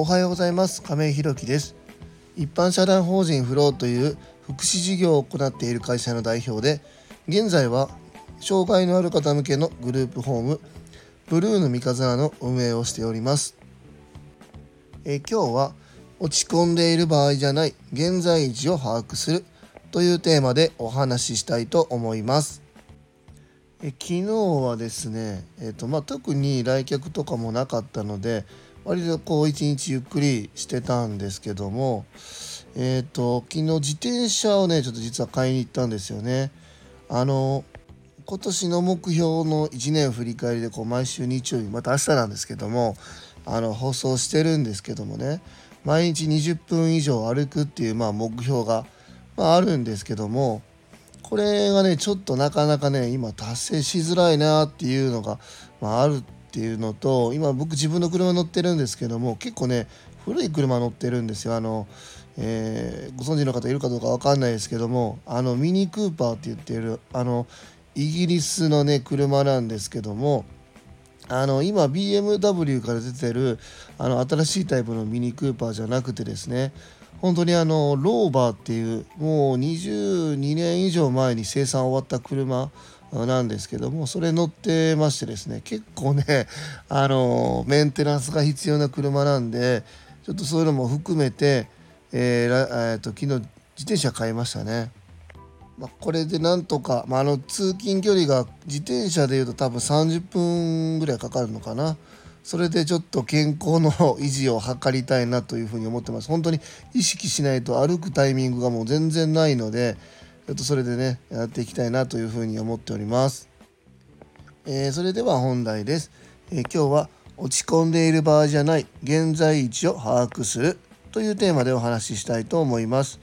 おはようございます。亀井ひろきです。一般社団法人フローという福祉事業を行っている会社の代表で現在は障害のある方向けのグループホームブルーの三日面の運営をしております。え今日は落ち込んでいる場合じゃない現在位置を把握するというテーマでお話ししたいと思います。え昨日はですね、えーとまあ、特に来客とかもなかったので割とこう一日ゆっくりしてたんですけどもえっ、ー、と昨日自転車をねちょっと実は買いに行ったんですよね。あの今年の目標の1年振り返りでこう毎週日曜日また明日なんですけどもあの放送してるんですけどもね毎日20分以上歩くっていうまあ目標が、まあ、あるんですけどもこれがねちょっとなかなかね今達成しづらいなっていうのが、まあ、あるっていうのと今僕自分の車乗ってるんですけども結構ね古い車乗ってるんですよ。あの、えー、ご存知の方いるかどうか分かんないですけどもあのミニクーパーって言ってるあのイギリスのね車なんですけどもあの今 BMW から出てるあの新しいタイプのミニクーパーじゃなくてですね本当にあのローバーっていうもう22年以上前に生産終わった車なんですけどもそれ乗ってましてですね結構ね あのメンテナンスが必要な車なんでちょっとそういうのも含めて、えーえーと、昨日自転車買いましたね。まあ、これでなんとか、まあ、あの通勤距離が自転車でいうと多分30分ぐらいかかるのかな。それでちょっと健康の 維持を図りたいなというふうに思ってます本当に意識しないと歩くタイミングがもう全然ないのでっとそれでねやっていきたいなというふうに思っております、えー、それでは本題です、えー、今日は落ち込んでいる場合じゃない現在位置を把握するというテーマでお話ししたいと思います。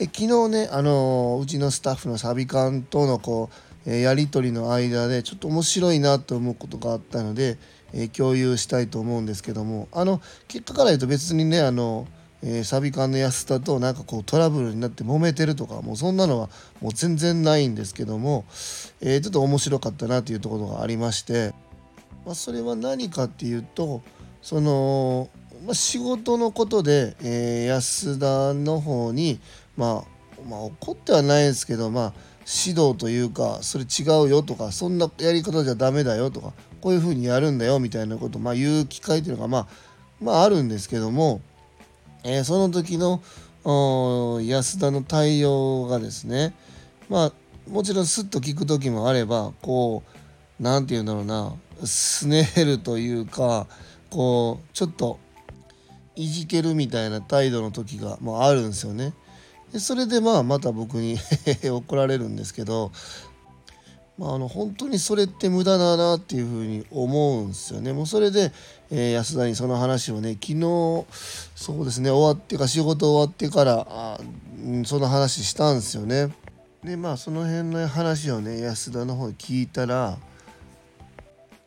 え昨日ねあのー、うちのスタッフのサビ館とのこう、えやり取りの間でちょっと面白いなと思うことがあったのでえー、共有したいと思うんですけどもあの結果から言うと別にねあの、えー、サビ缶の安田となんかこうトラブルになって揉めてるとかもうそんなのはもう全然ないんですけども、えー、ちょっと面白かったなというところがありまして、まあ、それは何かっていうとその、まあ、仕事のことで、え安田の方に、まあ、まあ怒ってはないですけどまあ指導というかそれ違うよとかそんなやり方じゃダメだよとかこういうふうにやるんだよみたいなこと、まあ、言う機会というのが、まあ、まああるんですけども、えー、その時の安田の対応がですねまあもちろんスッと聞く時もあればこう何て言うんだろうなすねるというかこうちょっといじけるみたいな態度の時が、まあ、あるんですよね。でそれでまあまた僕に 怒られるんですけどまあ、あの本当にそれって無駄だなっていうふうに思うんですよね。もうそれで、えー、安田にその話をね昨日そうですね終わってか仕事終わってからあ、うん、その話したんですよね。でまあその辺の話をね安田の方に聞いたら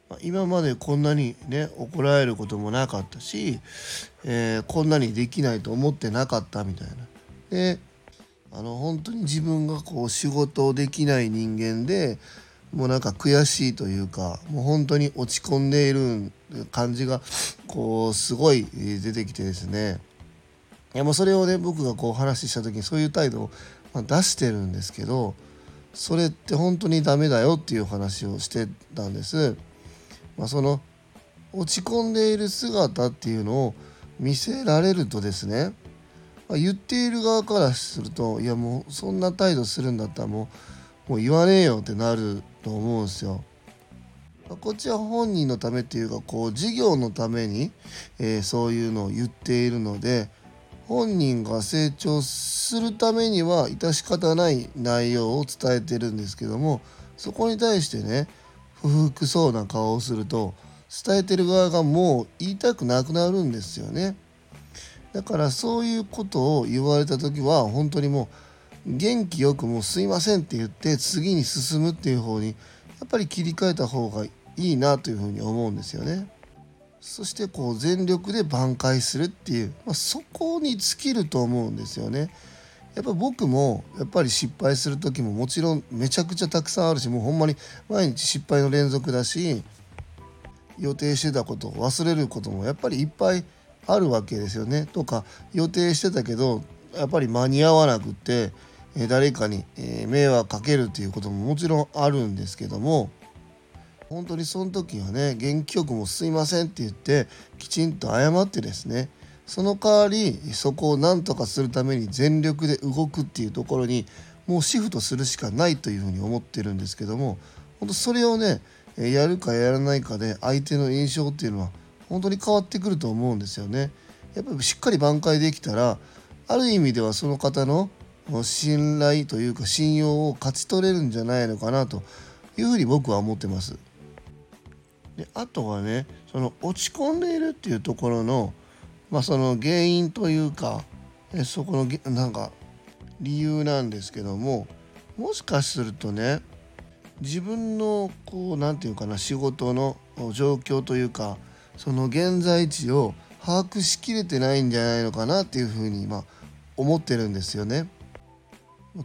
ま今までこんなにね怒られることもなかったし、えー、こんなにできないと思ってなかったみたいな。であの本当に自分がこう仕事をできない人間でもうなんか悔しいというかもう本当に落ち込んでいる感じがこうすごい出てきてですねいやもうそれをね僕がこう話した時にそういう態度を出してるんですけどそれって本当にダメだよっていう話をしてたんです。まあ、その落ち込んでいる姿っていうのを見せられるとですねまあ、言っている側からするといやもうそんな態度するんだったらもうもう言わねえよってなると思うんですよ。まこっちは本人のためっていうかこう事業のために、えー、そういうのを言っているので本人が成長するためには致し方ない内容を伝えてるんですけどもそこに対してね不服そうな顔をすると伝えてる側がもう言いたくなくなるんですよね。だからそういうことを言われた時は本当にもう元気よくもうすいませんって言って次に進むっていう方にやっぱり切り替えた方がいいなというふうに思うんですよね。そしてこう全力で挽回するっていう、まあ、そこに尽きると思うんですよね。やっぱ僕もやっぱり失敗する時ももちろんめちゃくちゃたくさんあるしもうほんまに毎日失敗の連続だし予定してたことを忘れることもやっぱりいっぱいあるわけですよね。とか予定してたけどやっぱり間に合わなくって誰かに、迷惑かけるっていうことももちろんあるんですけども本当にその時はね元気よくも「すいません」って言ってきちんと謝ってですねその代わりそこを何とかするために全力で動くっていうところにもうシフトするしかないというふうに思ってるんですけども本当それをねやるかやらないかで相手の印象っていうのは本当に変わってくると思うんですよね。やっぱりしっかり挽回できたらある意味ではその方の信頼というか信用を勝ち取れるんじゃないのかなというふうに僕は思ってます。であとはねその落ち込んでいるっていうところの,、まあその原因というかそこのなんか理由なんですけどももしかするとね自分のこう何て言うかな仕事の状況というかその現在地を把握しきれてないんじゃないのかなっていうふうにま思ってるんですよね。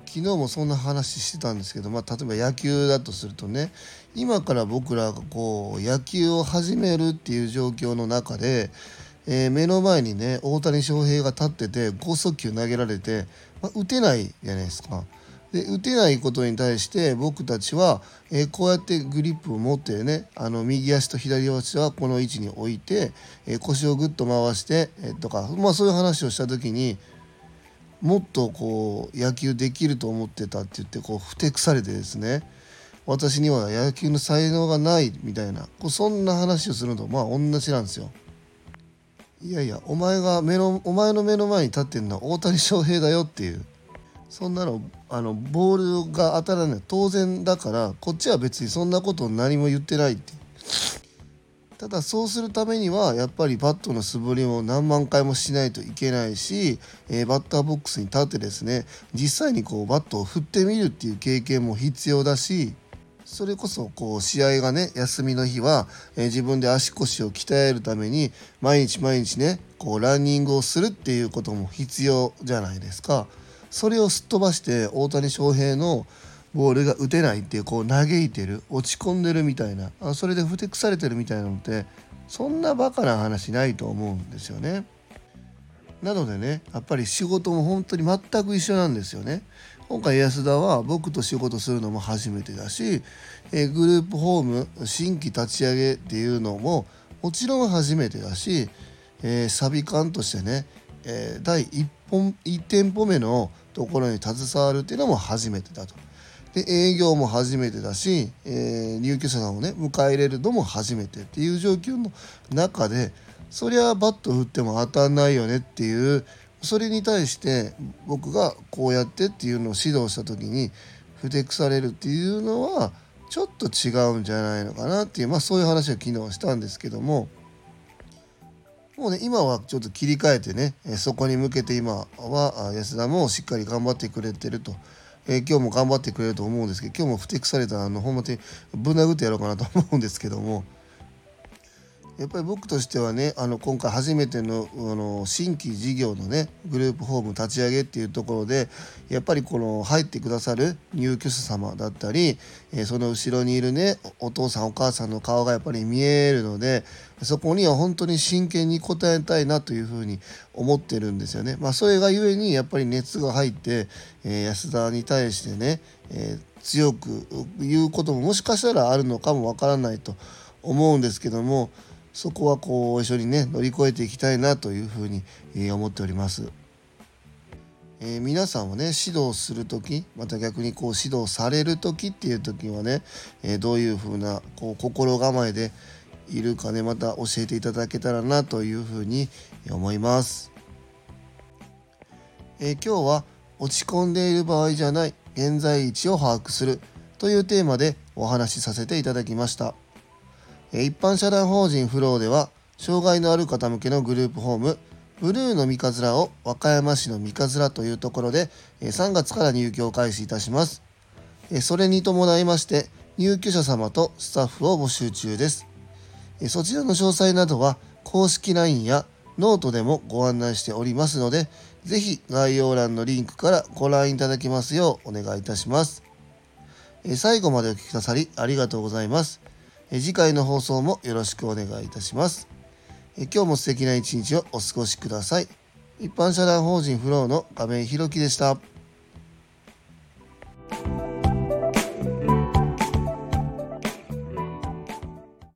昨日もそんな話してたんですけど、まあ、例えば野球だとするとね今から僕らがこう野球を始めるっていう状況の中で、えー、目の前にね大谷翔平が立ってて剛速球投げられて、まあ、打てないじゃないですか。で打てないことに対して僕たちは、えー、こうやってグリップを持ってねあの右足と左足はこの位置に置いて、えー、腰をグッと回して、えとか、まあ、そういう話をした時にもっとこう野球できると思ってたって言ってこうふてくされてですね私には野球の才能がないみたいなこうそんな話をするのとまあ同じなんですよ。いやいやお前が目のお前の目の前に立ってるのは大谷翔平だよっていうそんなのあのボールが当たらない当然だからこっちは別にそんなこと何も言ってないってただそうするためにはやっぱりバットの素振りも何万回もしないといけないし、えー、バッターボックスに立ってですね実際にこうバットを振ってみるっていう経験も必要だしそれこそこう試合がね休みの日は、えー、自分で足腰を鍛えるために毎日毎日ねこうランニングをするっていうことも必要じゃないですか。それをすっ飛ばして大谷翔平のボールが打てないっていうこう嘆いてる落ち込んでるみたいなあそれでふてくされてるみたいなのってそんなバカな話ないと思うんですよね。なのでねやっぱり仕事も本当に全く一緒なんですよね。今回安田は僕と仕事するのも初めてだし、えグループホーム新規立ち上げっていうのももちろん初めてだし、えー、サビ館としてね、えー、第1本1店舗目のところに携わるっていうのも初めてだと。で営業も初めてだし、えー、入居者さんをね迎え入れるのも初めてっていう状況の中でそりゃバット振っても当たんないよねっていうそれに対して僕がこうやってっていうのを指導した時にふてくされるっていうのはちょっと違うんじゃないのかなっていうまあそういう話を昨日したんですけどももうね今はちょっと切り替えてねそこに向けて今は安田もしっかり頑張ってくれてると。え、今日も頑張ってくれると思うんですけど今日もふてくされたあのほんまにぶん殴ってやろうかなと思うんですけどもやっぱり僕としてはねあの今回初めてのあの新規事業のねグループホーム立ち上げっていうところでやっぱりこの入ってくださる入居者様だったり、えー、その後ろにいるねお父さんお母さんの顔がやっぱり見えるのでそこには本当に真剣に応えたいなというふうに思ってるんですよね。まあ、それがゆえにやっぱり熱が入って、えー、安田に対してね、えー、強く言うことももしかしたらあるのかもわからないと思うんですけどもそこはこう一緒にね乗り越えていきたいなというふうに、え思っております。えー、皆さんはね指導する時また逆にこう指導される時っていう時はね、えー、どういうふうなこう心構えでいるかねまた教えていただけたらなというふうに思います。えー、今日は落ち込んでいる場合じゃない現在位置を把握するというテーマでお話しさせていただきました。一般社団法人フローでは障害のある方向けのグループホームブルーの三葛を和歌山市の三葛というところで3月から入居を開始いたします。それに伴いまして入居者様とスタッフを募集中です。そちらの詳細などは公式 LINE やノートでもご案内しておりますので是非概要欄のリンクからご覧いただきますようお願いいたします。最後までお聴きくださりありがとうございます。次回の放送もよろしくお願いいたします。え今日も素敵な一日をお過ごしください一般社団法人フローの亀井弘樹でした